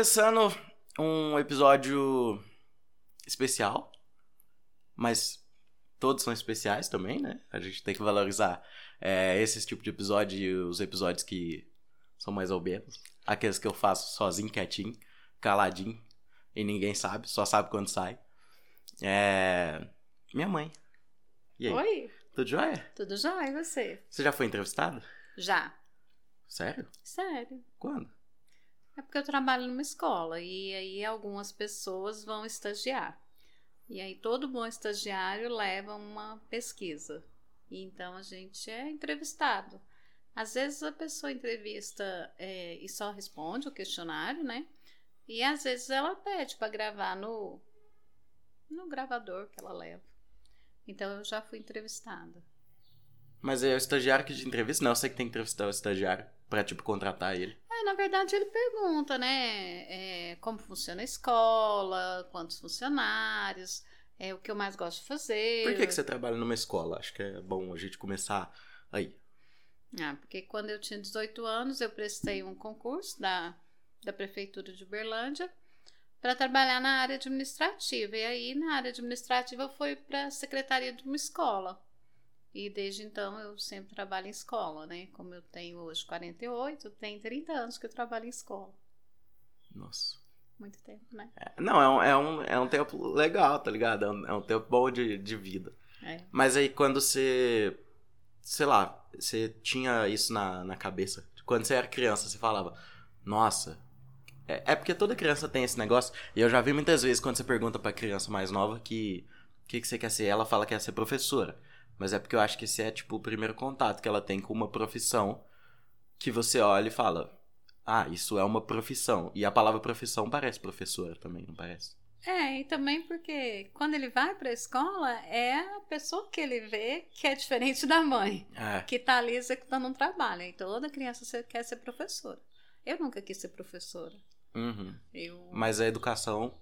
começando um episódio especial, mas todos são especiais também, né? A gente tem que valorizar é, esse tipo de episódio e os episódios que são mais ou menos. Aqueles que eu faço sozinho, quietinho, caladinho, e ninguém sabe, só sabe quando sai. É. Minha mãe. E aí? Oi, Tudo jóia? tudo jóia? E você? Você já foi entrevistado? Já. Sério? Sério. Quando? É porque eu trabalho numa escola e aí algumas pessoas vão estagiar. E aí todo bom estagiário leva uma pesquisa. E então a gente é entrevistado. Às vezes a pessoa entrevista é, e só responde o questionário, né? E às vezes ela pede para gravar no, no gravador que ela leva. Então eu já fui entrevistada. Mas é o estagiário que te entrevista? Não, sei que tem que entrevistar o estagiário pra, tipo, contratar ele. É, na verdade, ele pergunta, né? é, como funciona a escola, quantos funcionários, é, o que eu mais gosto de fazer. Por que, que você trabalha numa escola? Acho que é bom a gente começar aí. Ah, porque quando eu tinha 18 anos, eu prestei um concurso da, da Prefeitura de Uberlândia para trabalhar na área administrativa. E aí, na área administrativa, eu fui para a secretaria de uma escola. E desde então eu sempre trabalho em escola, né? Como eu tenho hoje 48, tem 30 anos que eu trabalho em escola. Nossa. Muito tempo, né? É, não, é um, é, um, é um tempo legal, tá ligado? É um, é um tempo bom de, de vida. É. Mas aí quando você. Sei lá, você tinha isso na, na cabeça. Quando você era criança, você falava, nossa. É, é porque toda criança tem esse negócio. E eu já vi muitas vezes quando você pergunta pra criança mais nova que. O que, que você quer ser? Ela fala que quer ser professora. Mas é porque eu acho que esse é, tipo, o primeiro contato que ela tem com uma profissão que você olha e fala: Ah, isso é uma profissão. E a palavra profissão parece professora também, não parece? É, e também porque quando ele vai para a escola, é a pessoa que ele vê que é diferente da mãe, É. que tá ali executando um trabalho. E toda criança quer ser professora. Eu nunca quis ser professora. Uhum. Eu Mas a educação.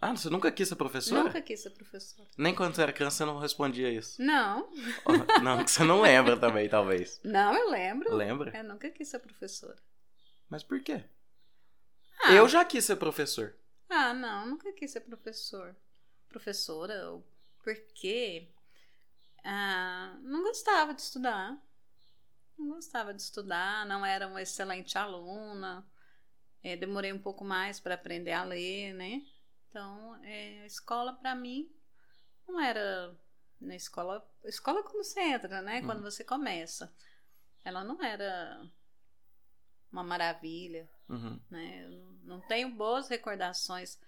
Ah, você nunca quis ser professora? nunca quis ser professora. Nem quando você era criança você não respondia isso. Não, não, que você não lembra também, talvez. não, eu lembro. Lembra? Eu nunca quis ser professora. Mas por quê? Ah, Eu já quis ser professor. Ah, não, nunca quis ser professor. Professora, porque ah, não gostava de estudar. Não gostava de estudar, não era uma excelente aluna. Eh, demorei um pouco mais para aprender a ler, né? Então, eh, a escola para mim não era na escola. Escola é quando você entra, né? Uhum. Quando você começa. Ela não era uma maravilha Uhum. né? Eu não- tenho boas recordações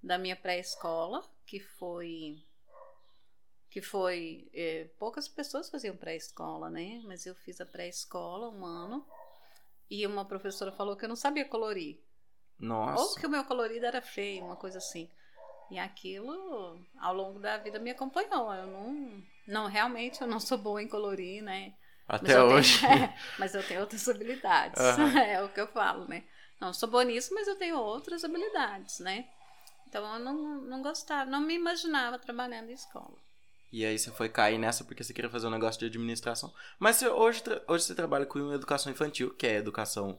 da minha pré-escola, que foi que foi eh, poucas pessoas faziam pré-escola, né? Mas eu fiz a pré-escola um ano e uma professora falou que eu não sabia colorir, ou Nossa. que o meu colorido era feio, uma coisa assim. E aquilo ao longo da vida me acompanhou. Eu não, não realmente eu não sou boa em colorir, né? Mas Até eu tenho- hoje. mas eu tenho outras habilidades. Aham. É o que eu falo, né? Não sou boa nisso, mas eu tenho outras habilidades, né? Então eu não, não gostava, não me imaginava trabalhando em escola. E aí você foi cair nessa porque você queria fazer um negócio de administração. Mas você- hoje, hoje você trabalha com educação infantil, que é educação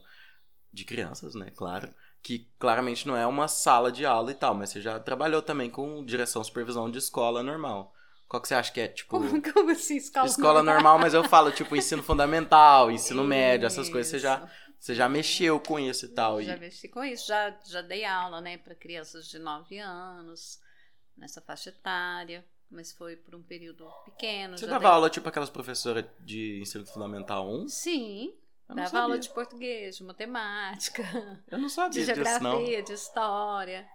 de crianças, né? Claro. Que claramente não é uma sala de aula e tal, mas você já trabalhou também com direção, supervisão de escola normal. Qual que você acha que é, tipo... Como, como assim, escola, Escola normal, mas eu falo, tipo, ensino fundamental, ensino médio, essas coisas, você já, Isso. você já mexeu com isso e tal. Já E, mexi com isso, já, já dei aula, né, para crianças de 9 anos, nessa faixa etária, mas foi por um período pequeno. você dava dei- aula, tipo, aquelas professoras de ensino fundamental 1? Sim, Eu dava aula sabia. de português, de matemática, Eu não sabia de disso, não. geografia, de história.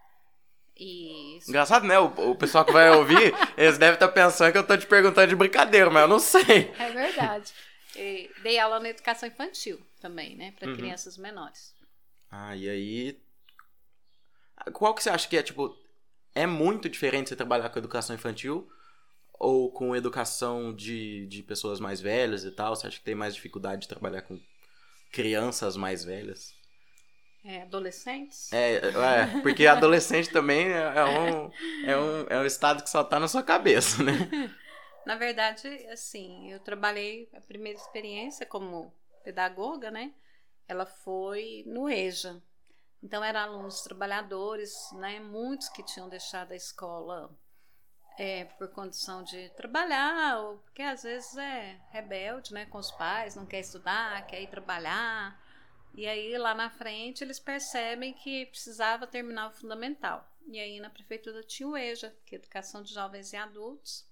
E Engraçado, né? O, o pessoal que vai ouvir, eles devem estar pensando que eu tô te perguntando de brincadeira, mas eu não sei. É verdade. E dei aula na educação infantil também, né? Para Uhum. crianças menores. Ah, e aí. Qual que você acha que é, tipo. É muito diferente você trabalhar com educação infantil ou com educação de, de pessoas mais velhas e tal? Você acha que tem mais dificuldade de trabalhar com crianças mais velhas? É, adolescentes? É, é porque adolescente também é, é um, é, um, é um estado que só tá na sua cabeça, né? Na verdade, assim, eu trabalhei a primeira experiência como pedagoga, né? Ela foi no EJA. Então eram alunos trabalhadores, né? Muitos que tinham deixado a escola é, por condição de trabalhar, ou porque às vezes é rebelde, né, com os pais, não quer estudar, quer ir trabalhar. E aí lá na frente eles percebem que precisava terminar o fundamental. E aí na prefeitura tinha o EJA, que é Educação de Jovens e Adultos.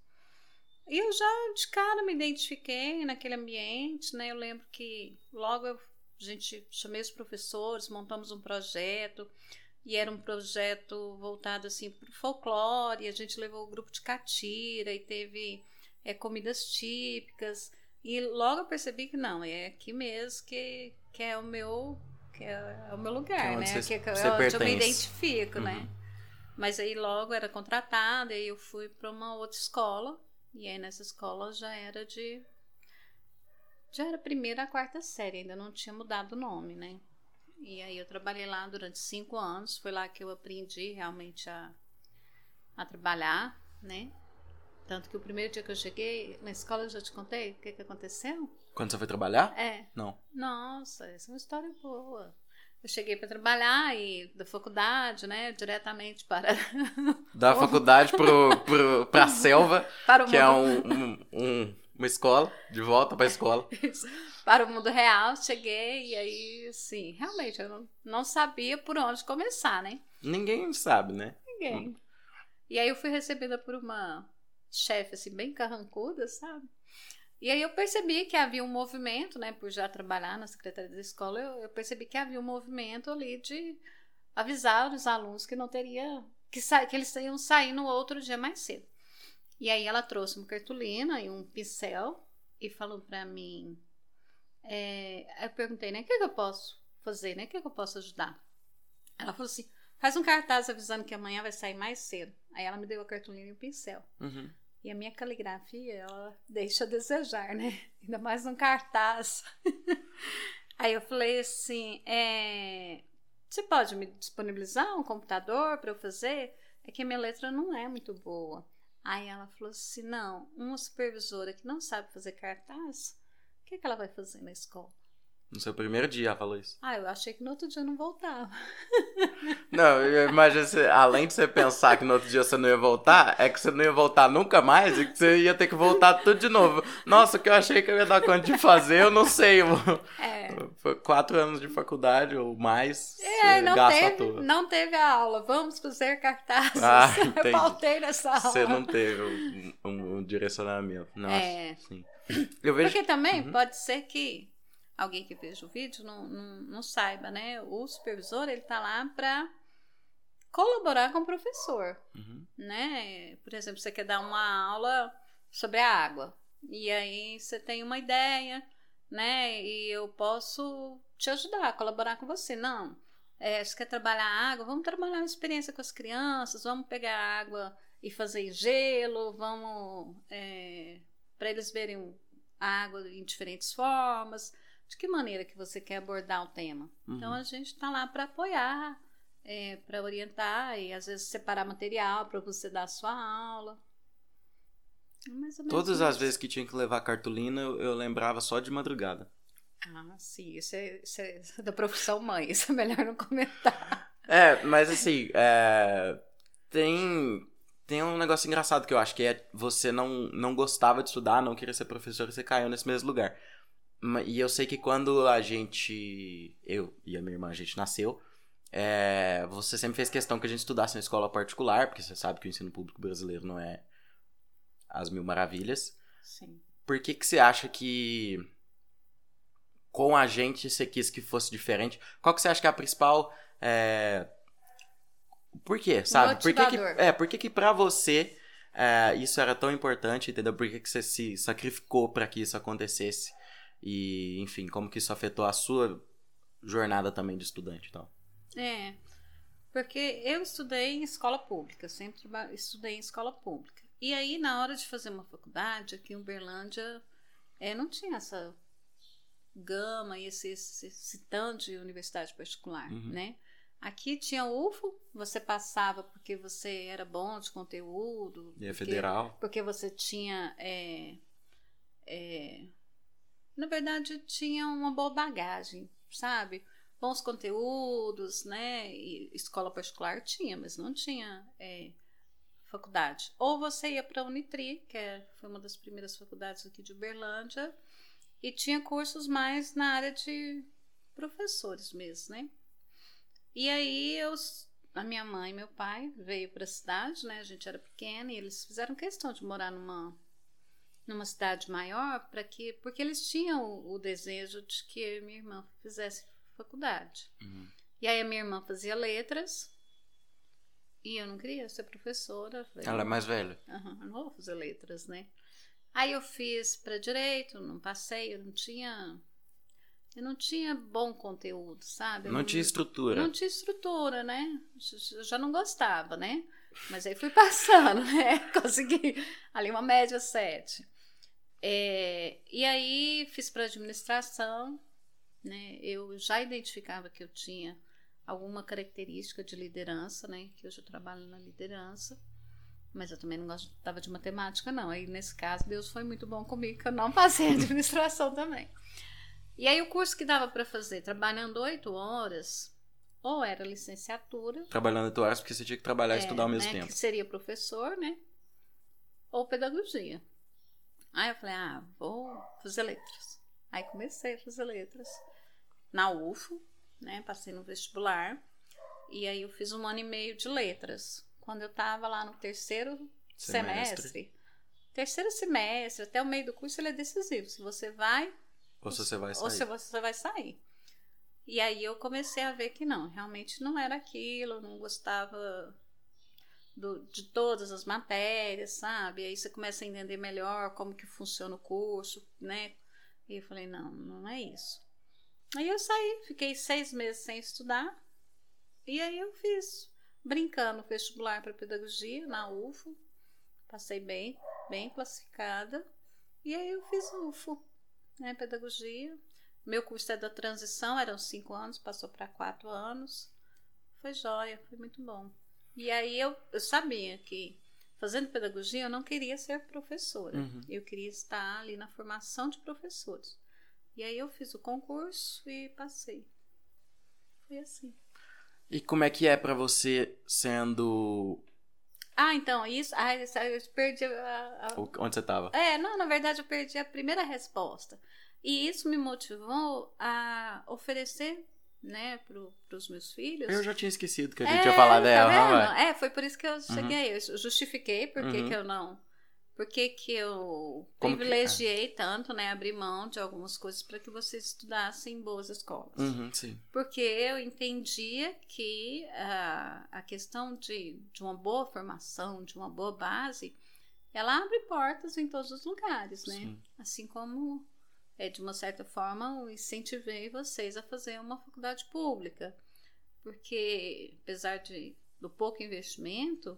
E eu já de cara me identifiquei naquele ambiente, né? Eu lembro que logo eu, a gente chamei os professores, montamos um projeto, e era um projeto voltado assim para o folclore. A gente levou o grupo de catira e teve é, comidas típicas. E logo eu percebi que não, é aqui mesmo que, que é o meu que é, é o meu lugar, é né? Que, é onde pertence. eu me identifico, uhum. né? Mas aí logo era contratada e eu fui para uma outra escola. E aí nessa escola já era de. Já era primeira a quarta série, ainda não tinha mudado o nome, né? E aí eu trabalhei lá durante cinco anos. Foi lá que eu aprendi realmente a, a trabalhar, né? Tanto que o primeiro dia que eu cheguei na escola, eu já te contei o que, que aconteceu? Quando você foi trabalhar? É. Não. Nossa, essa é uma história boa. Eu cheguei para trabalhar e da faculdade, né, diretamente para Da faculdade pro, pro, pra selva, para o que é mundo, um, um- um- uma escola, de volta pra escola. para o mundo real. Cheguei e aí, assim, realmente eu não, não sabia por onde começar, né? Ninguém sabe, né? Ninguém. E aí eu fui recebida por uma chefe assim bem carrancuda, sabe? E aí eu percebi que havia um movimento, né, por já trabalhar na secretaria da escola, eu, eu percebi que havia um movimento ali de avisar os alunos que não teria que, sa que eles iam sair no outro dia mais cedo. E aí ela trouxe uma cartolina e um pincel e falou para mim, é, eu perguntei, né, o que, que eu posso fazer, né, o que, que eu posso ajudar? Ela falou assim, faz um cartaz avisando que amanhã vai sair mais cedo. Aí ela me deu a cartolina e o pincel. Uhum. E a minha caligrafia, ela deixa a desejar, né? Ainda mais num cartaz. Aí eu falei assim: é, você pode me disponibilizar um computador para eu fazer? É que a minha letra não é muito boa. Aí ela falou assim: não, uma supervisora que não sabe fazer cartaz, o que, que ela vai fazer na escola? No seu primeiro dia ela falou isso. Ah, eu achei que no outro dia eu não voltava. Não, você, além de você pensar que no outro dia você não ia voltar, é que você não ia voltar nunca mais e que você ia ter que voltar tudo de novo. Nossa, o que eu achei que eu ia dar conta de fazer, eu não sei. É. Foi quatro anos de faculdade ou mais. É, não teve, não teve a aula. Vamos fazer cartazes. Ah, eu faltei nessa aula. Você não teve um, um- um direcionamento. Nossa, É. sim. Vejo. Porque também Uhum. pode ser que alguém que veja o vídeo não, não, não saiba, né? O supervisor, ele tá lá para colaborar com o professor, Uhum. né? Por exemplo, você quer dar uma aula sobre a água. E aí você tem uma ideia, né? E eu posso te ajudar, colaborar com você. Não. É, você quer trabalhar a água? Vamos trabalhar uma experiência com as crianças, vamos pegar água e fazer gelo, vamos para eles verem a água em diferentes formas. De que maneira que você quer abordar o tema? Uhum. Então a gente está lá para apoiar, para orientar e às vezes separar material para você dar a sua aula. Menos Todas as isso. vezes que tinha que levar cartolina, eu, eu lembrava só de madrugada. Ah, sim, isso é, isso é da profissão mãe, isso é melhor não comentar. É, mas assim, é, tem, tem um negócio engraçado que eu acho que é você não, não gostava de estudar, não queria ser professor e você caiu nesse mesmo lugar. E eu sei que quando a gente, eu e a minha irmã, a gente nasceu, é, você sempre fez questão que a gente estudasse na escola particular, porque você sabe que o ensino público brasileiro não é as mil maravilhas. Sim. Por que, que você acha que com a gente você quis que fosse diferente? Qual que você acha que é a principal. É... Por quê, sabe? Por que, que, é, por que, que pra você é, isso era tão importante, entendeu? Por que, que você se sacrificou pra que isso acontecesse? E, enfim, como que isso afetou a sua jornada também de estudante e tal? É, porque eu estudei em escola pública, sempre estudei em escola pública. E aí, na hora de fazer uma faculdade, aqui em Uberlândia, é, não tinha essa gama e esse, esse, esse tanto de universidade particular, Uhum. né? Aqui tinha UFO, você passava porque você era bom de conteúdo. E é porque- federal? porque você tinha. é, é, na verdade, tinha uma boa bagagem, sabe? bons conteúdos, né? E escola particular tinha, mas não tinha é, faculdade. Ou você ia para a Unitri, que é, foi uma das primeiras faculdades aqui de Uberlândia, e tinha cursos mais na área de professores mesmo, né? E aí eu, a minha mãe e meu pai veio para a cidade, né? A gente era pequena e eles fizeram questão de morar numa numa cidade maior para que porque eles tinham o, desejo de que minha irmã fizesse faculdade. Uhum. E aí a minha irmã fazia letras e eu não queria ser professora. Falei, Ela é mais velha. Uhum, não vou fazer letras, né? Aí eu fiz para direito, não passei, eu não tinha eu não tinha bom conteúdo, sabe? não, não tinha estrutura. Não tinha estrutura, né? Eu já não gostava, né? Mas aí fui passando, né? Consegui ali uma média 7. É, e aí fiz para administração, né? Eu já identificava que eu tinha alguma característica de liderança, né? Que hoje eu trabalho na liderança. Mas eu também não gostava de matemática, não. Aí, nesse caso, Deus foi muito bom comigo, que eu não passei administração também. E aí, o curso que dava para fazer, trabalhando oito horas, ou era licenciatura. Trabalhando oito horas, porque você tinha que trabalhar e é, estudar ao mesmo né, tempo. Que seria professor, né? Ou pedagogia. Aí eu falei, ah, vou fazer letras. Aí comecei a fazer letras na UFO, né? Passei no vestibular. E aí eu fiz um ano e meio de letras. Quando eu estava lá no terceiro semestre. semestre. terceiro semestre, até o meio do curso, ele é decisivo. Se você vai. Ou se você vai sair. Ou se você vai sair. E aí eu comecei a ver que não, realmente não era aquilo, não gostava do, de todas as matérias, sabe? Aí você começa a entender melhor como que funciona o curso, né? E eu falei, não, não é isso. Aí eu saí, fiquei seis meses sem estudar. E aí eu fiz, brincando, vestibular para pedagogia na UFO. Passei bem, bem classificada. E aí eu fiz UFO, né? Pedagogia. Meu curso é da transição, eram cinco anos, passou para quatro anos. Foi jóia, foi muito bom. E aí eu, eu sabia que fazendo pedagogia eu não queria ser professora. Uhum. Eu queria estar ali na formação de professores. E aí eu fiz o concurso e passei. Foi assim. E como é que é para você sendo ah, então, isso. Ah, eu perdi a, a... Onde você tava? É, não, na verdade eu perdi a primeira resposta. E isso me motivou a oferecer né, para os meus filhos. Eu já tinha esquecido que a gente é, ia falar tá dela. Tá é, foi por isso que eu cheguei. Uhum. Eu justifiquei porque uhum. que eu não por que, eu Como privilegiei que... tanto, né, abrir mão de algumas coisas para que vocês estudassem em boas escolas? Uhum. Porque eu entendia que uh, a questão de, de uma boa formação, de uma boa base, ela abre portas em todos os lugares, né? Sim. Assim como, é, de uma certa forma, eu incentivei vocês a fazer uma faculdade pública. Porque, apesar de, do pouco investimento,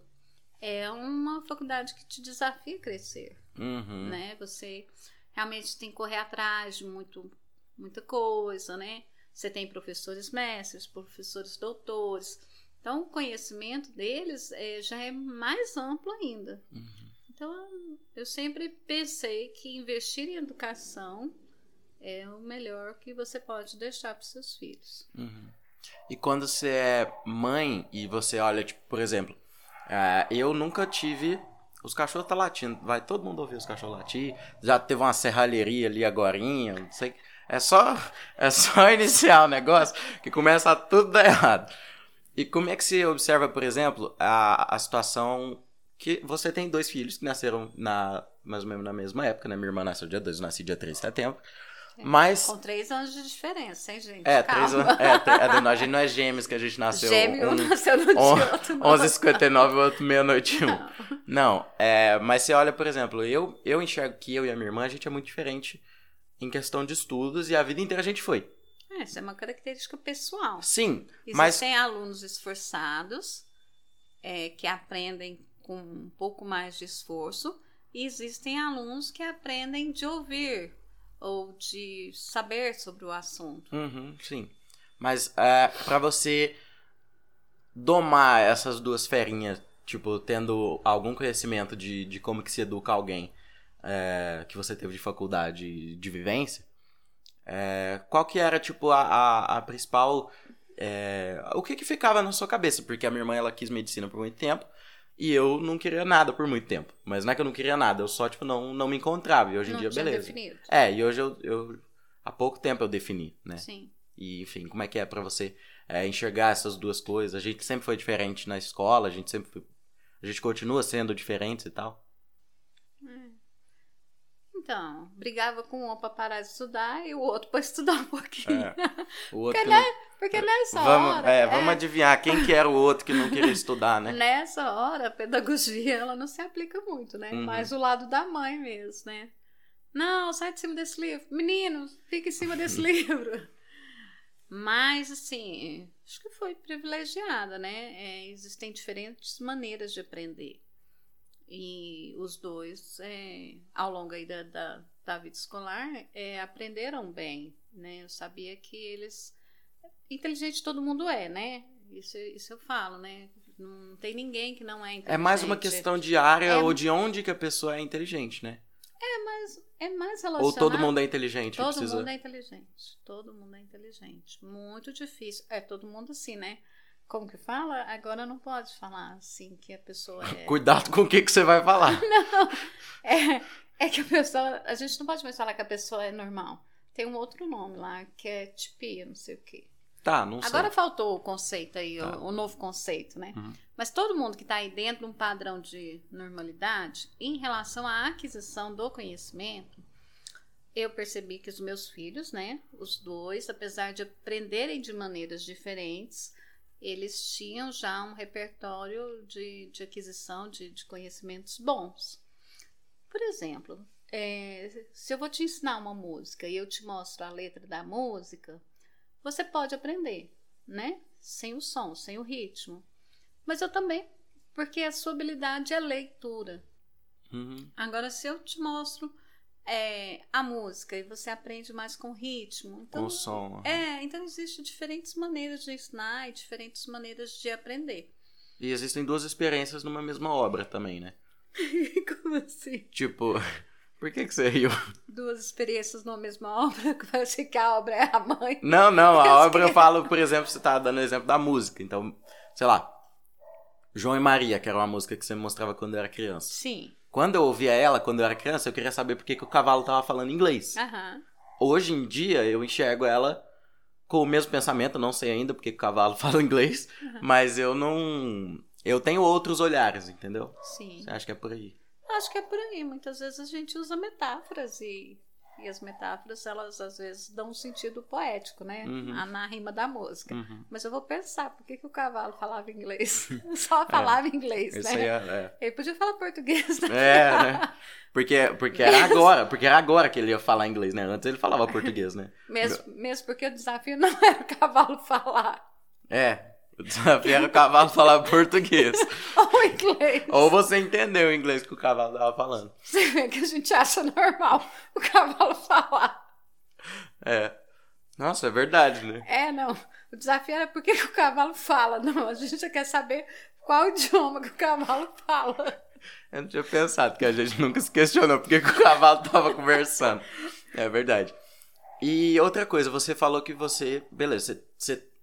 é uma faculdade que te desafia a crescer, uhum. né? Você realmente tem que correr atrás de muito, muita coisa, né? Você tem professores mestres, professores doutores. Então, o conhecimento deles é, já é mais amplo ainda. Uhum. Então, eu sempre pensei que investir em educação é o melhor que você pode deixar para seus filhos. Uhum. E quando você é mãe e você olha, tipo, por exemplo, é, eu nunca tive. Os cachorros tá latindo. Vai todo mundo ouvir os cachorros latir. Já teve uma serralheria ali agora. Não sei. É só, é só iniciar o negócio que começa a tudo dar errado. E como é que se observa, por exemplo, a, a situação que você tem dois filhos que nasceram na, mais ou menos na mesma época, né? Minha irmã nasceu dia 2, eu nasci dia 3 de setembro. Mas. Com três anos de diferença, hein, gente? É, três anos. É, é, a gente não é gêmeos que a gente nasceu. Gêmeo um, nasceu no dia outro. 11h59 e outro meia-noite 1. Não, não é, mas você olha, por exemplo, eu, eu enxergo que eu e a minha irmã, a gente é muito diferente em questão de estudos e a vida inteira a gente foi. É, isso é uma característica pessoal. Sim, Existem mas... alunos esforçados é, que aprendem com um pouco mais de esforço e existem alunos que aprendem de ouvir ou de saber sobre o assunto. Uhum, sim. Mas é, para você domar essas duas ferinhas, tipo, tendo algum conhecimento de, de como que se educa alguém é, que você teve de faculdade de vivência, É, qual que era, tipo, a, a, a principal. o que que ficava na sua cabeça? Porque a minha irmã, ela quis medicina por muito tempo. E eu não queria nada por muito tempo. Mas não é que eu não queria nada, eu só, tipo, não, não me encontrava. E hoje em não dia, beleza. definido. É, e hoje eu, eu. Há pouco tempo eu defini, né? Sim. E, enfim, como é que é pra você é, enxergar essas duas coisas? A gente sempre foi diferente na escola, a gente sempre foi- A gente continua sendo diferentes e tal. Então, brigava com um pra parar de estudar e o outro pra estudar um pouquinho. É. O outro Porque, que não- né, Porque nessa vamos, hora. é, vamos adivinhar quem que era o outro que não queria estudar, né? Nessa hora, a pedagogia ela não se aplica muito, né? Uhum. Mas o lado da mãe mesmo, né? Não, sai de cima desse livro. Menino, fica em cima desse livro. Mas, assim, acho que foi privilegiada, né? É, existem diferentes maneiras de aprender. E os dois, é, ao longo aí da, da, da vida escolar, é, aprenderam bem, né? Eu sabia que eles... Inteligente todo mundo é, né? Isso, isso eu falo, né? Não tem ninguém que não é inteligente. É mais uma questão de área É- ou de onde que a pessoa é inteligente, né? É mais relacionado... Ou todo mundo é inteligente, Todo precisa... mundo é inteligente. Todo mundo é inteligente. Muito difícil. É todo mundo assim, né? Como que fala? Agora não pode falar assim que a pessoa é. Cuidado com o que, que você vai falar. É, é que a pessoa. A gente não pode mais falar que a pessoa é normal. Tem um outro nome lá que é tipia, não sei o quê. Tá, não sei. Agora faltou o conceito aí, Tá. o, o novo conceito, né? Uhum. Mas todo mundo que está aí dentro de um padrão de normalidade, em relação à aquisição do conhecimento, eu percebi que os meus filhos, né, os dois, apesar de aprenderem de maneiras diferentes, eles tinham já um repertório de, de aquisição de, de conhecimentos bons. Por exemplo, é, se eu vou te ensinar uma música e eu te mostro a letra da música, você pode aprender, né? Sem o som, sem o ritmo. Mas eu também, porque a sua habilidade é leitura. Uhum. Agora, se eu te mostro é, a música e você aprende mais com ritmo, então Com o som. é, então existem diferentes maneiras de ensinar e diferentes maneiras de aprender. E existem duas experiências numa mesma obra também, né? Como assim? Tipo, por que, que você riu? Duas experiências numa mesma obra, que parece que a obra é a mãe. Não, não, a obra eu falo, por exemplo, você tá dando o exemplo da música. Então, sei lá, João e Maria, que era uma música que você me mostrava quando eu era criança. Sim. Quando eu ouvia ela, quando eu era criança, eu queria saber por que, que o cavalo tava falando inglês. Aham. Hoje em dia, eu enxergo ela com o mesmo pensamento, não sei ainda porque que o cavalo fala inglês, mas eu não. Eu tenho outros olhares, entendeu? Sim. Você acha que é por aí? Acho que é por aí. Muitas vezes a gente usa metáforas e, e as metáforas, elas às vezes dão um sentido poético, né? Uhum. Na rima da música. Uhum. Mas eu vou pensar, por que, que o cavalo falava inglês? Só falava inglês, Isso né? aí é. Ele podia falar português, né? É, é né? Porque, porque era agora, porque era agora que ele ia falar inglês, né? Antes ele falava português, né? Mesmo, mesmo porque o desafio não era o cavalo falar É. O desafio era o cavalo falar português. ou inglês. Ou você entendeu o inglês que o cavalo tava falando. Você vê que a gente acha normal o cavalo falar. É. Nossa, é verdade, né? É, não. O desafio era por que, o cavalo fala. Não, a gente quer saber qual idioma que o cavalo fala. Eu não tinha pensado que a gente nunca se questionou porque que o cavalo tava conversando. É verdade. E outra coisa, você falou que você. Beleza, você. você-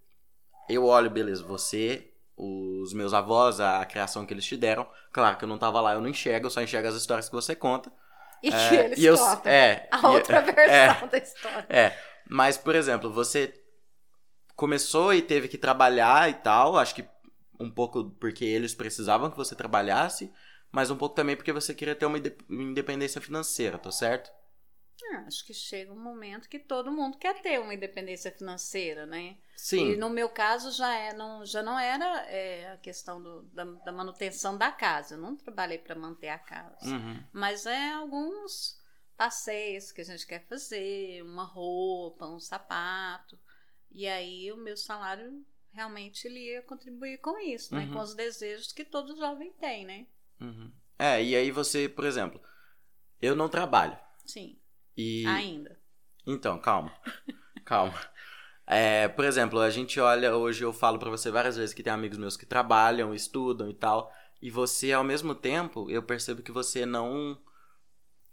eu olho, beleza, você, os meus avós, a criação que eles te deram. Claro que eu não tava lá, eu não enxergo, eu só enxergo as histórias que você conta. E que É, eles e eu- contam. é, a e- outra é, versão da história. É, mas, por exemplo, você começou e teve que trabalhar e tal, acho que um pouco porque eles precisavam que você trabalhasse, mas um pouco também porque você queria ter uma inde- independência financeira, tô certo? Ah, Acho que chega um momento que todo mundo quer ter uma independência financeira, né? Sim. E no meu caso já, é, não, já não era é, a questão do- da, da manutenção da casa. Eu não trabalhei para manter a casa. Uhum. Mas é alguns passeios que a gente quer fazer, uma roupa, um sapato. E aí o meu salário realmente ele ia contribuir com isso, né? Uhum. Com os desejos que todo jovem tem, né? Uhum. É, e aí você, por exemplo, eu não trabalho. Sim, E. ainda. Então, calma. calma. É, por exemplo, a gente olha, hoje eu falo pra você várias vezes que tem amigos meus que trabalham, estudam e tal, e você, ao mesmo tempo, eu percebo que você não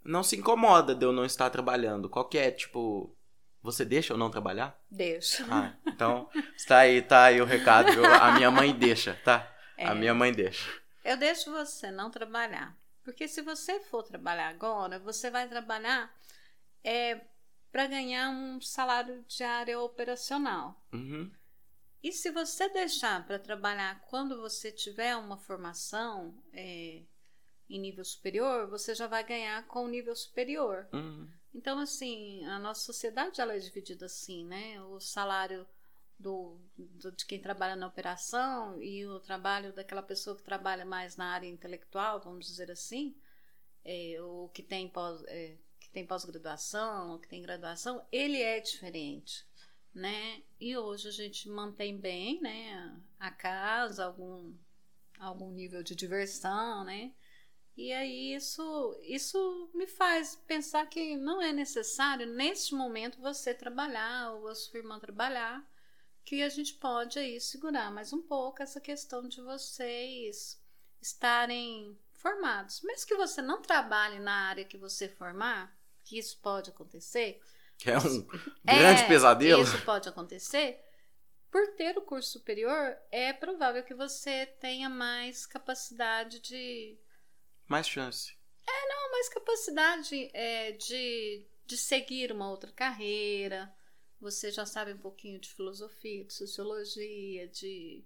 não se incomoda de eu não estar trabalhando. Qual que é, tipo, Você deixa ou não trabalhar? Deixo. Ah, então está aí, tá aí o recado. viu? A minha mãe deixa, tá? É. A minha mãe deixa. Eu deixo você não trabalhar. Porque se você for trabalhar agora, você vai trabalhar é, para ganhar um salário diário operacional. Uhum. E se você deixar para trabalhar quando você tiver uma formação é, em nível superior, você já vai ganhar com o nível superior. Uhum. Então, assim, a nossa sociedade ela é dividida assim, né? O salário do, do- de quem trabalha na operação e o trabalho daquela pessoa que trabalha mais na área intelectual, vamos dizer assim, é, o que tem pós, é, que tem pós-graduação, que tem graduação, ele é diferente, né? E hoje a gente mantém bem, né? A casa, algum algum nível de diversão, né? E aí isso, isso me faz pensar que não é necessário, neste momento, você trabalhar ou a sua irmã trabalhar, que a gente pode aí segurar mais um pouco essa questão de vocês estarem formados. Mesmo que você não trabalhe na área que você formar, que isso pode acontecer. Que é um grande É, pesadelo. Isso pode acontecer. Por ter o curso superior, é provável que você tenha mais capacidade de Mais chance. mais capacidade é, de, de seguir uma outra carreira. Você já sabe um pouquinho de filosofia, de sociologia, de.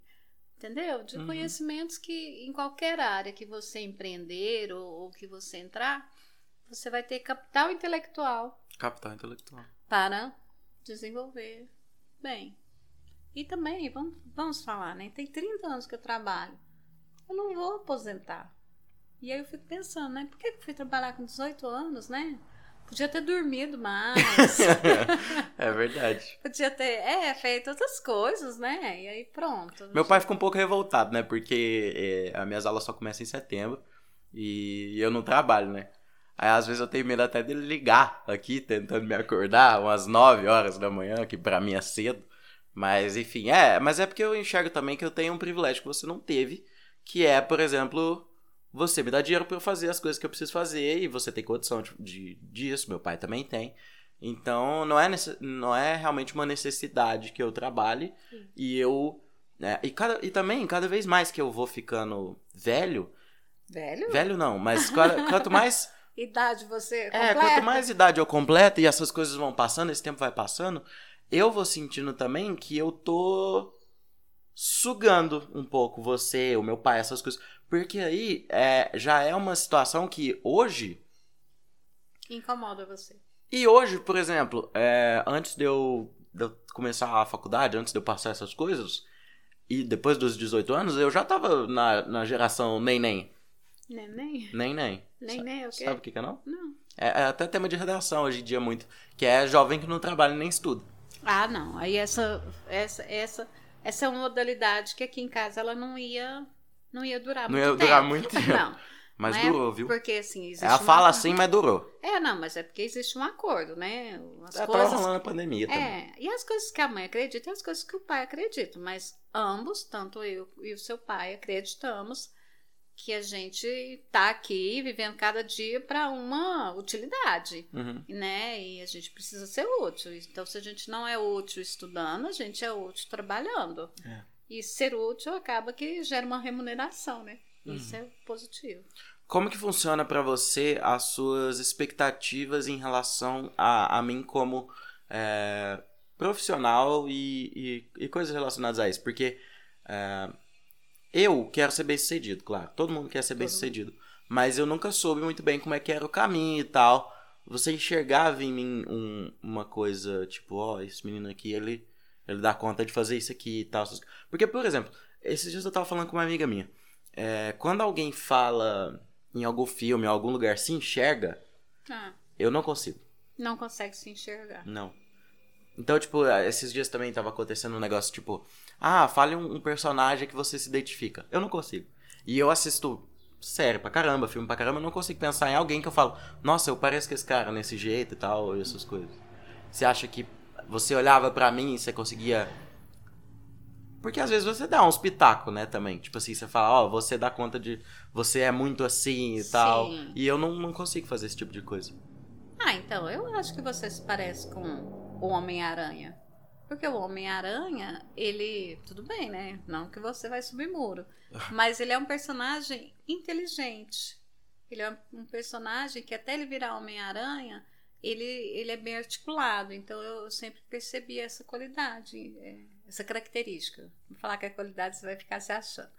Entendeu? De Uhum. conhecimentos que em qualquer área que você empreender ou, ou que você entrar, você vai ter capital intelectual Capital intelectual. para desenvolver bem. E também, vamos, vamos falar, né? Tem 30 anos que eu trabalho. Eu não vou aposentar. E aí eu fico pensando, né? Por que eu fui trabalhar com 18 anos, né? Podia ter dormido mais. é verdade. podia ter, é, feito outras coisas, né? E aí pronto. Meu pai ficou um pouco revoltado, né? Porque é, as minhas aulas só começam em setembro e eu não trabalho, né? Aí às vezes eu tenho medo até dele ligar aqui, tentando me acordar, umas 9 horas da manhã, que pra mim é cedo. Mas enfim, é, mas é porque eu enxergo também que eu tenho um privilégio que você não teve, que é, por exemplo, você me dá dinheiro pra eu fazer as coisas que eu preciso fazer e você tem condição de, de- disso, meu pai também tem. Então, não é, não é realmente uma necessidade que eu trabalhe Sim. e eu. né, e, cada, e também, cada vez mais que eu vou ficando velho, Velho? velho não, mas quanto mais. Idade você É, completa? quanto mais idade eu completo e essas coisas vão passando, esse tempo vai passando, eu vou sentindo também que eu tô sugando um pouco você, o meu pai, essas coisas. Porque aí é, já é uma situação que hoje. Incomoda você. E hoje, por exemplo, é, antes de eu, de eu começar a faculdade, antes de eu passar essas coisas, e depois dos 18 anos, eu já tava na, na geração nem-nem. Neném? Nem-nem. Neném é o quê? Sabe o que que é não? Não. É, é até tema de redação hoje em dia muito. Que é jovem que não trabalha nem estuda. Ah, não. Aí essa, essa, essa, essa é uma modalidade que aqui em casa ela não ia, não ia durar Não muito ia durar tempo. muito tempo. Não. Mas não é durou, viu? Porque assim, existe Ela um fala acordo- assim, mas durou. É, não, mas é porque existe um acordo, né? As Já tava coisas. rolando a pandemia também. É, e as coisas que a mãe acredita e as coisas que o pai acredita. Mas ambos, tanto eu e o seu pai, acreditamos que a gente tá aqui vivendo cada dia para uma utilidade Uhum. né? E a gente precisa ser útil. Então, se a gente não é útil estudando, a gente é útil trabalhando. É. E ser útil acaba que gera uma remuneração, né? Isso Uhum. é positivo. Como que funciona pra você as suas expectativas em relação a, a mim como é, profissional e, e, e coisas relacionadas a isso? Porque é, eu quero ser bem sucedido, claro. Todo mundo quer ser bem sucedido. Mas eu nunca soube muito bem como é que era o caminho e tal. Você enxergava em mim um- uma coisa tipo, ó, esse menino aqui, ele, ele dá conta de fazer isso aqui e tal. Porque, por exemplo, esses dias eu tava falando com uma amiga minha. É, quando alguém fala em algum filme, em algum lugar, se enxerga, Ah, eu não consigo. não consegue se enxergar. Não. Então, tipo, esses dias também tava acontecendo um negócio, tipo, ah, fale um, um personagem que você se identifica. Eu não consigo. E eu assisto série pra caramba, filme pra caramba, eu não consigo pensar em alguém que eu falo, nossa, eu pareço com esse cara nesse jeito e tal, e essas coisas. Você acha que você olhava pra mim e você conseguia. Porque às vezes você dá uns pitacos, né, também. Tipo assim, você fala, ó, você dá conta de. Você é muito assim e tal. Sim. E eu não, não consigo fazer esse tipo de coisa. Ah, então, eu acho que você se parece com o Homem-Aranha? Porque o Homem-Aranha, ele. Tudo bem, né? Não que você vai subir muro. Mas ele é um personagem inteligente. Ele é um personagem que, até ele virar Homem-Aranha, ele, ele é bem articulado. Então eu sempre percebi essa qualidade, é, essa característica. Vou falar que é qualidade, você vai ficar se achando.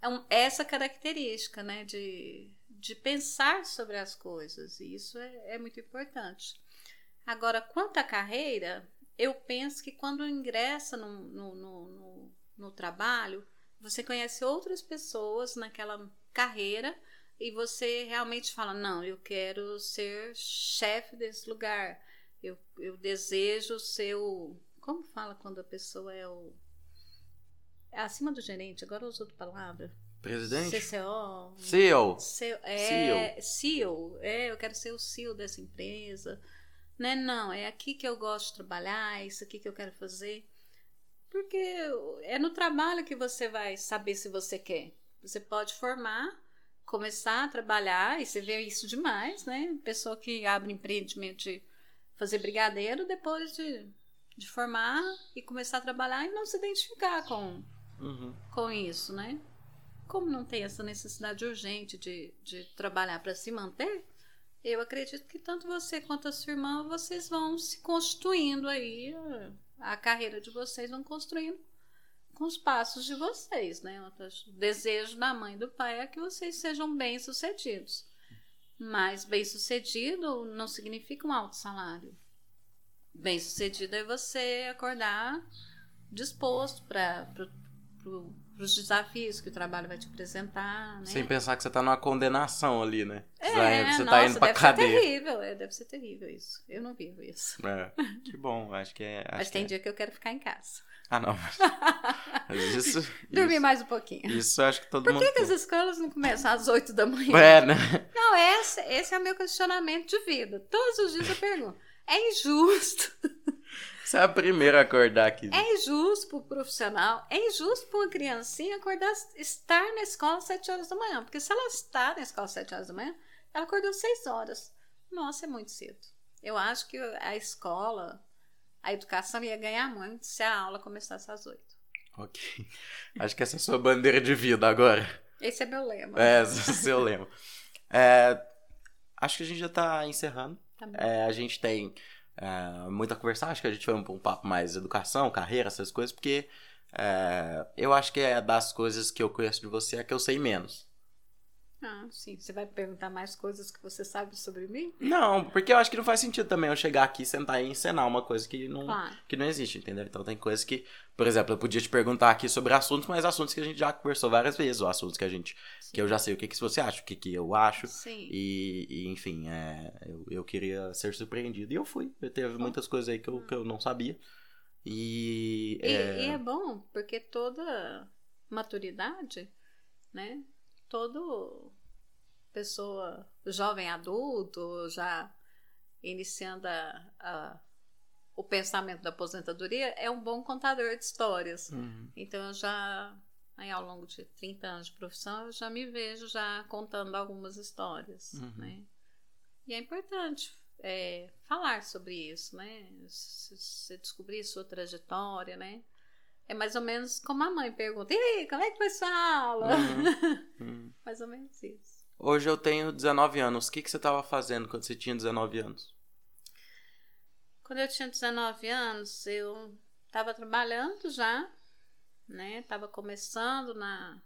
É um, essa característica, né? De, de pensar sobre as coisas. E isso é, é muito importante. Agora, quanto à carreira, eu penso que quando ingressa no, no, no, no, trabalho, você conhece outras pessoas naquela carreira e você realmente fala: não, eu quero ser chefe desse lugar, eu, eu desejo ser o. Como fala quando a pessoa é o. É acima do gerente, agora uso outra palavra. Presidente? CCO. CEO. CEO. É, CEO. É, eu quero ser o CEO dessa empresa né? Não, é aqui que eu gosto de trabalhar, é isso aqui que eu quero fazer. Porque é no trabalho que você vai saber se você quer. Você pode formar, começar a trabalhar, e você vê isso demais, né? Pessoa que abre empreendimento de fazer brigadeiro depois de, de formar e começar a trabalhar e não se identificar com, uhum. com isso, né? Como não tem essa necessidade urgente de, de trabalhar para se manter, eu acredito que tanto você quanto a sua irmã, vocês vão se constituindo aí, a carreira de vocês vão construindo com os passos de vocês, né? O desejo da mãe e do pai é que vocês sejam bem-sucedidos. Mas bem-sucedido não significa um alto salário. Bem-sucedido é você acordar disposto para para os desafios que o trabalho vai te apresentar. Né? Sem pensar que você está numa condenação ali, né? É, você está tá indo para cadeia. Ser terrível, é, deve ser terrível isso. Eu não vivo isso. É, que bom, acho que é. Acho mas tem é. dia que eu quero ficar em casa. Ah, não. Mas isso, Dormir isso, mais um pouquinho. Isso acho que todo Por mundo. Por que, as escolas não começam às 8 da manhã? É, né? Não, esse, esse é o meu questionamento de vida. Todos os dias eu pergunto: é injusto você é a primeira a acordar aqui. É injusto para o profissional, é injusto para uma criancinha acordar, estar na escola às 7 horas da manhã. Porque se ela está na escola às 7 horas da manhã, ela acordou às 6 horas. Nossa, é muito cedo. Eu acho que a escola, a educação ia ganhar muito se a aula começasse às 8. Ok. Acho que essa é a sua bandeira de vida agora. Esse é meu lema. É, esse é o seu lema. É, acho que a gente já está encerrando. Tá é, a gente tem é, muito a conversar. Acho que a gente foi um, um papo mais educação, carreira, essas coisas, porque é, eu acho que é das coisas que eu conheço de você é que eu sei menos. Ah, sim. Você vai perguntar mais coisas que você sabe sobre mim? Não, porque eu acho que não faz sentido também eu chegar aqui, sentar e encenar uma coisa que não, claro. que não existe, entendeu? Então tem coisas que, por exemplo, eu podia te perguntar aqui sobre assuntos, mas assuntos que a gente já conversou várias vezes, ou assuntos que a gente. Sim. que eu já sei o que, que você acha, o que, que eu acho. Sim. E, e enfim, é, eu, eu queria ser surpreendido. E eu fui. Eu teve muitas coisas aí que eu, que eu não sabia. E, e, é... e é bom, porque toda maturidade, né? Todo pessoa jovem adulto, já iniciando a, a, o pensamento da aposentadoria, é um bom contador de histórias. Uhum. Então eu já, aí, ao longo de 30 anos de profissão, eu já me vejo já contando algumas histórias. Uhum. Né? E é importante é, falar sobre isso, né? Você descobrir sua trajetória, né? É mais ou menos como a mãe pergunta: e como é que foi sua aula? Uhum. Uhum. mais ou menos isso. Hoje eu tenho 19 anos. O que, que você estava fazendo quando você tinha 19 anos? Quando eu tinha 19 anos, eu estava trabalhando já, né? Estava começando na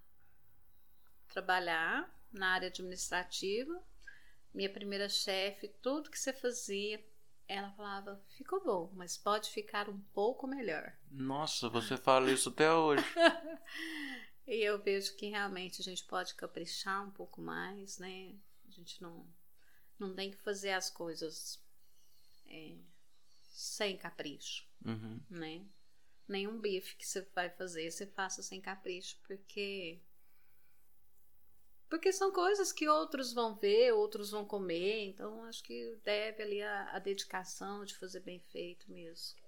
trabalhar na área administrativa. Minha primeira chefe, tudo que você fazia, ela falava: ficou bom, mas pode ficar um pouco melhor. Nossa, você fala isso até hoje. E eu vejo que realmente a gente pode caprichar um pouco mais, né? A gente não, não tem que fazer as coisas é, sem capricho, uhum. né? Nenhum bife que você vai fazer, você faça sem capricho, porque porque são coisas que outros vão ver, outros vão comer, então acho que deve ali a, a dedicação de fazer bem feito mesmo.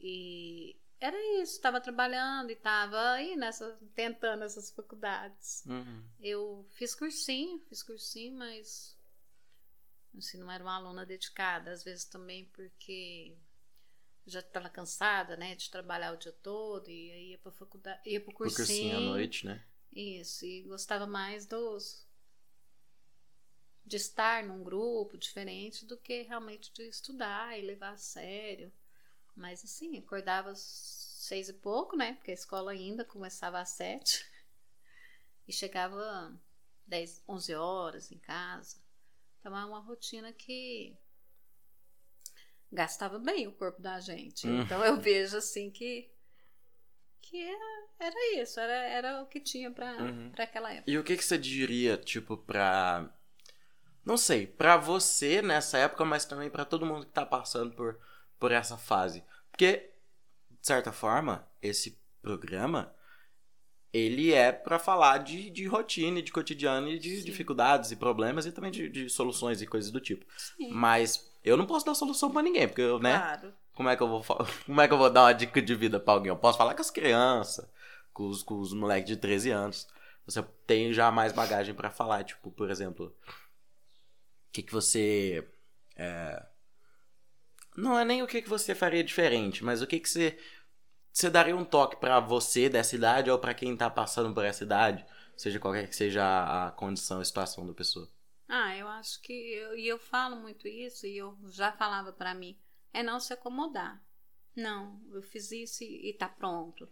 E era isso, estava trabalhando e estava aí nessa, tentando essas faculdades. Uhum. Eu fiz cursinho, fiz cursinho, mas assim, não era uma aluna dedicada, às vezes também porque já estava cansada, né, de trabalhar o dia todo e aí ia para faculdade, ia para o cursinho, cursinho à noite, né? Isso, e gostava mais dos de estar num grupo diferente do que realmente de estudar e levar a sério. Mas assim, acordava às seis e pouco, né? Porque a escola ainda começava às sete. E chegava dez, onze horas em casa. Então é uma rotina que gastava bem o corpo da gente. Hum. Então eu vejo assim que que era, era isso, era, era o que tinha para Uhum. para aquela época. E o que, que você diria, tipo, pra. Não sei, pra você nessa época, mas também pra todo mundo que tá passando por, por essa fase. Porque, de certa forma, esse programa. Ele é pra falar de, de rotina, de cotidiano e de Sim. dificuldades e problemas e também de, de soluções e coisas do tipo. Sim, Mas eu não posso dar solução pra ninguém, porque eu, né? claro. Como é que eu vou como é que eu vou dar uma dica de vida pra alguém? Eu posso falar com as crianças, com os, com os moleques de 13 anos. Você tem já mais bagagem pra falar, tipo, por exemplo, o que que você é, não é nem o que que você faria diferente, mas o que que você você daria um toque pra você dessa idade ou pra quem tá passando por essa idade, seja qualquer que seja a a condição e situação da pessoa. Ah, eu acho que eu, e eu falo muito isso e eu já falava pra mim, é não se acomodar. Não, eu fiz isso e, e tá pronto,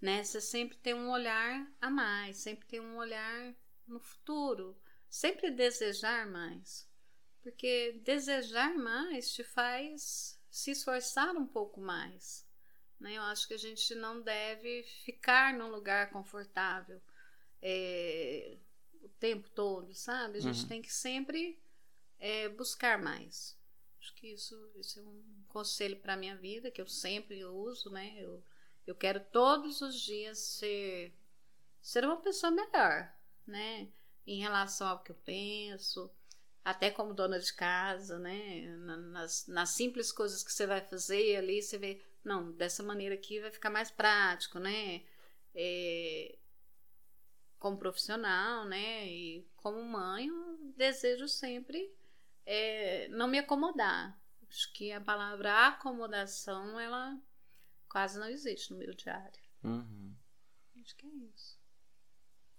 né? Você sempre tem um olhar a mais, sempre tem um olhar no futuro, sempre desejar mais. Porque desejar mais te faz se esforçar um pouco mais. Né? Eu acho que a gente não deve ficar num lugar confortável é, o tempo todo, sabe? A gente Uhum. tem que sempre é, buscar mais. Acho que isso, isso é um conselho para minha vida que eu sempre uso, né? Eu, eu quero todos os dias ser, ser uma pessoa melhor, né? Em relação ao que eu penso, até como dona de casa, né? Na- Nas, nas simples coisas que você vai fazer ali, você vê, não, dessa maneira aqui vai ficar mais prático, né? É, como profissional, né? E como mãe, eu desejo sempre é, não me acomodar. Acho que a palavra acomodação, ela quase não existe no meu diário. Uhum. Acho que é isso.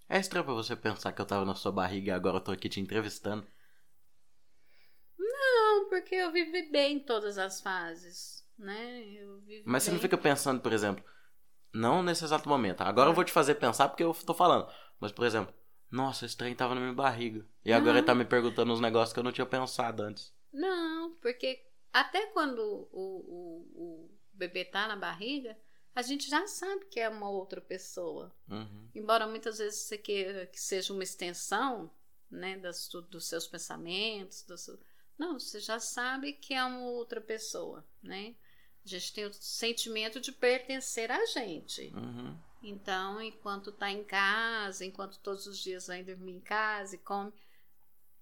É estranho pra você pensar que eu tava na sua barriga e agora eu tô aqui te entrevistando. Não, porque eu vivi bem todas as fases, né? Mas você não bem. fica pensando, por exemplo, não nesse exato momento. Agora eu vou te fazer pensar porque eu tô falando. Mas, por exemplo, nossa, esse trem tava na minha barriga. E agora Não. ele tá me perguntando uns negócios que eu não tinha pensado antes. Não, porque até quando o, o, o bebê tá na barriga, a gente já sabe que é uma outra pessoa. Uhum. Embora muitas vezes você queira que seja uma extensão né, das, dos seus pensamentos, do seu- não, você já sabe que é uma outra pessoa, né? A gente tem o sentimento de pertencer a gente. Uhum. Então, enquanto tá em casa, enquanto todos os dias vai dormir em casa e come,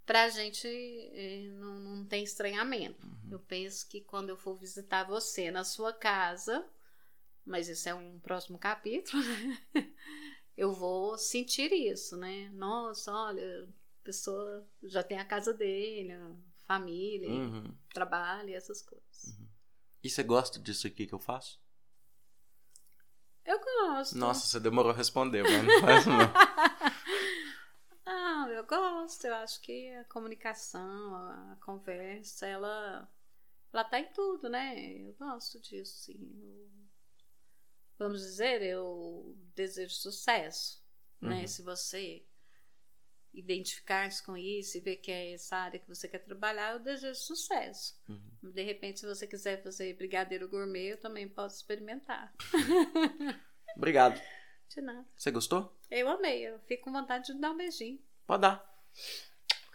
pra gente eh, não, não tem estranhamento. Eu penso que quando eu for visitar você na sua casa, mas isso é um próximo capítulo, né? eu vou sentir isso, né? Nossa, olha, a pessoa já tem a casa dele, a família, Uhum. trabalho e essas coisas. E você gosta disso aqui que eu faço? Eu gosto. Nossa, você demorou a responder, mas não faz não. Ah, eu gosto. Eu acho que a comunicação, a, conversa, ela, ela tá em tudo, né? Eu gosto disso, sim. Eu- vamos dizer, eu desejo sucesso, né? Uhum. Se você identificar-se com isso e ver que é essa área que você quer trabalhar, eu desejo sucesso. Uhum. De repente, se você quiser fazer brigadeiro gourmet, eu também posso experimentar. Obrigado. De nada. Você gostou? Eu amei, eu fico com vontade de dar um beijinho. Pode dar.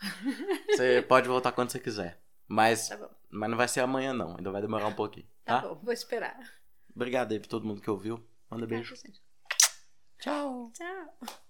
Você pode voltar quando você quiser. Mas, Tá mas não vai ser amanhã, não. Ainda vai demorar um pouquinho. tá, Tá? bom, vou esperar. Obrigado aí pra todo mundo que ouviu. Manda beijo. Tá, gente. Tchau. Tchau.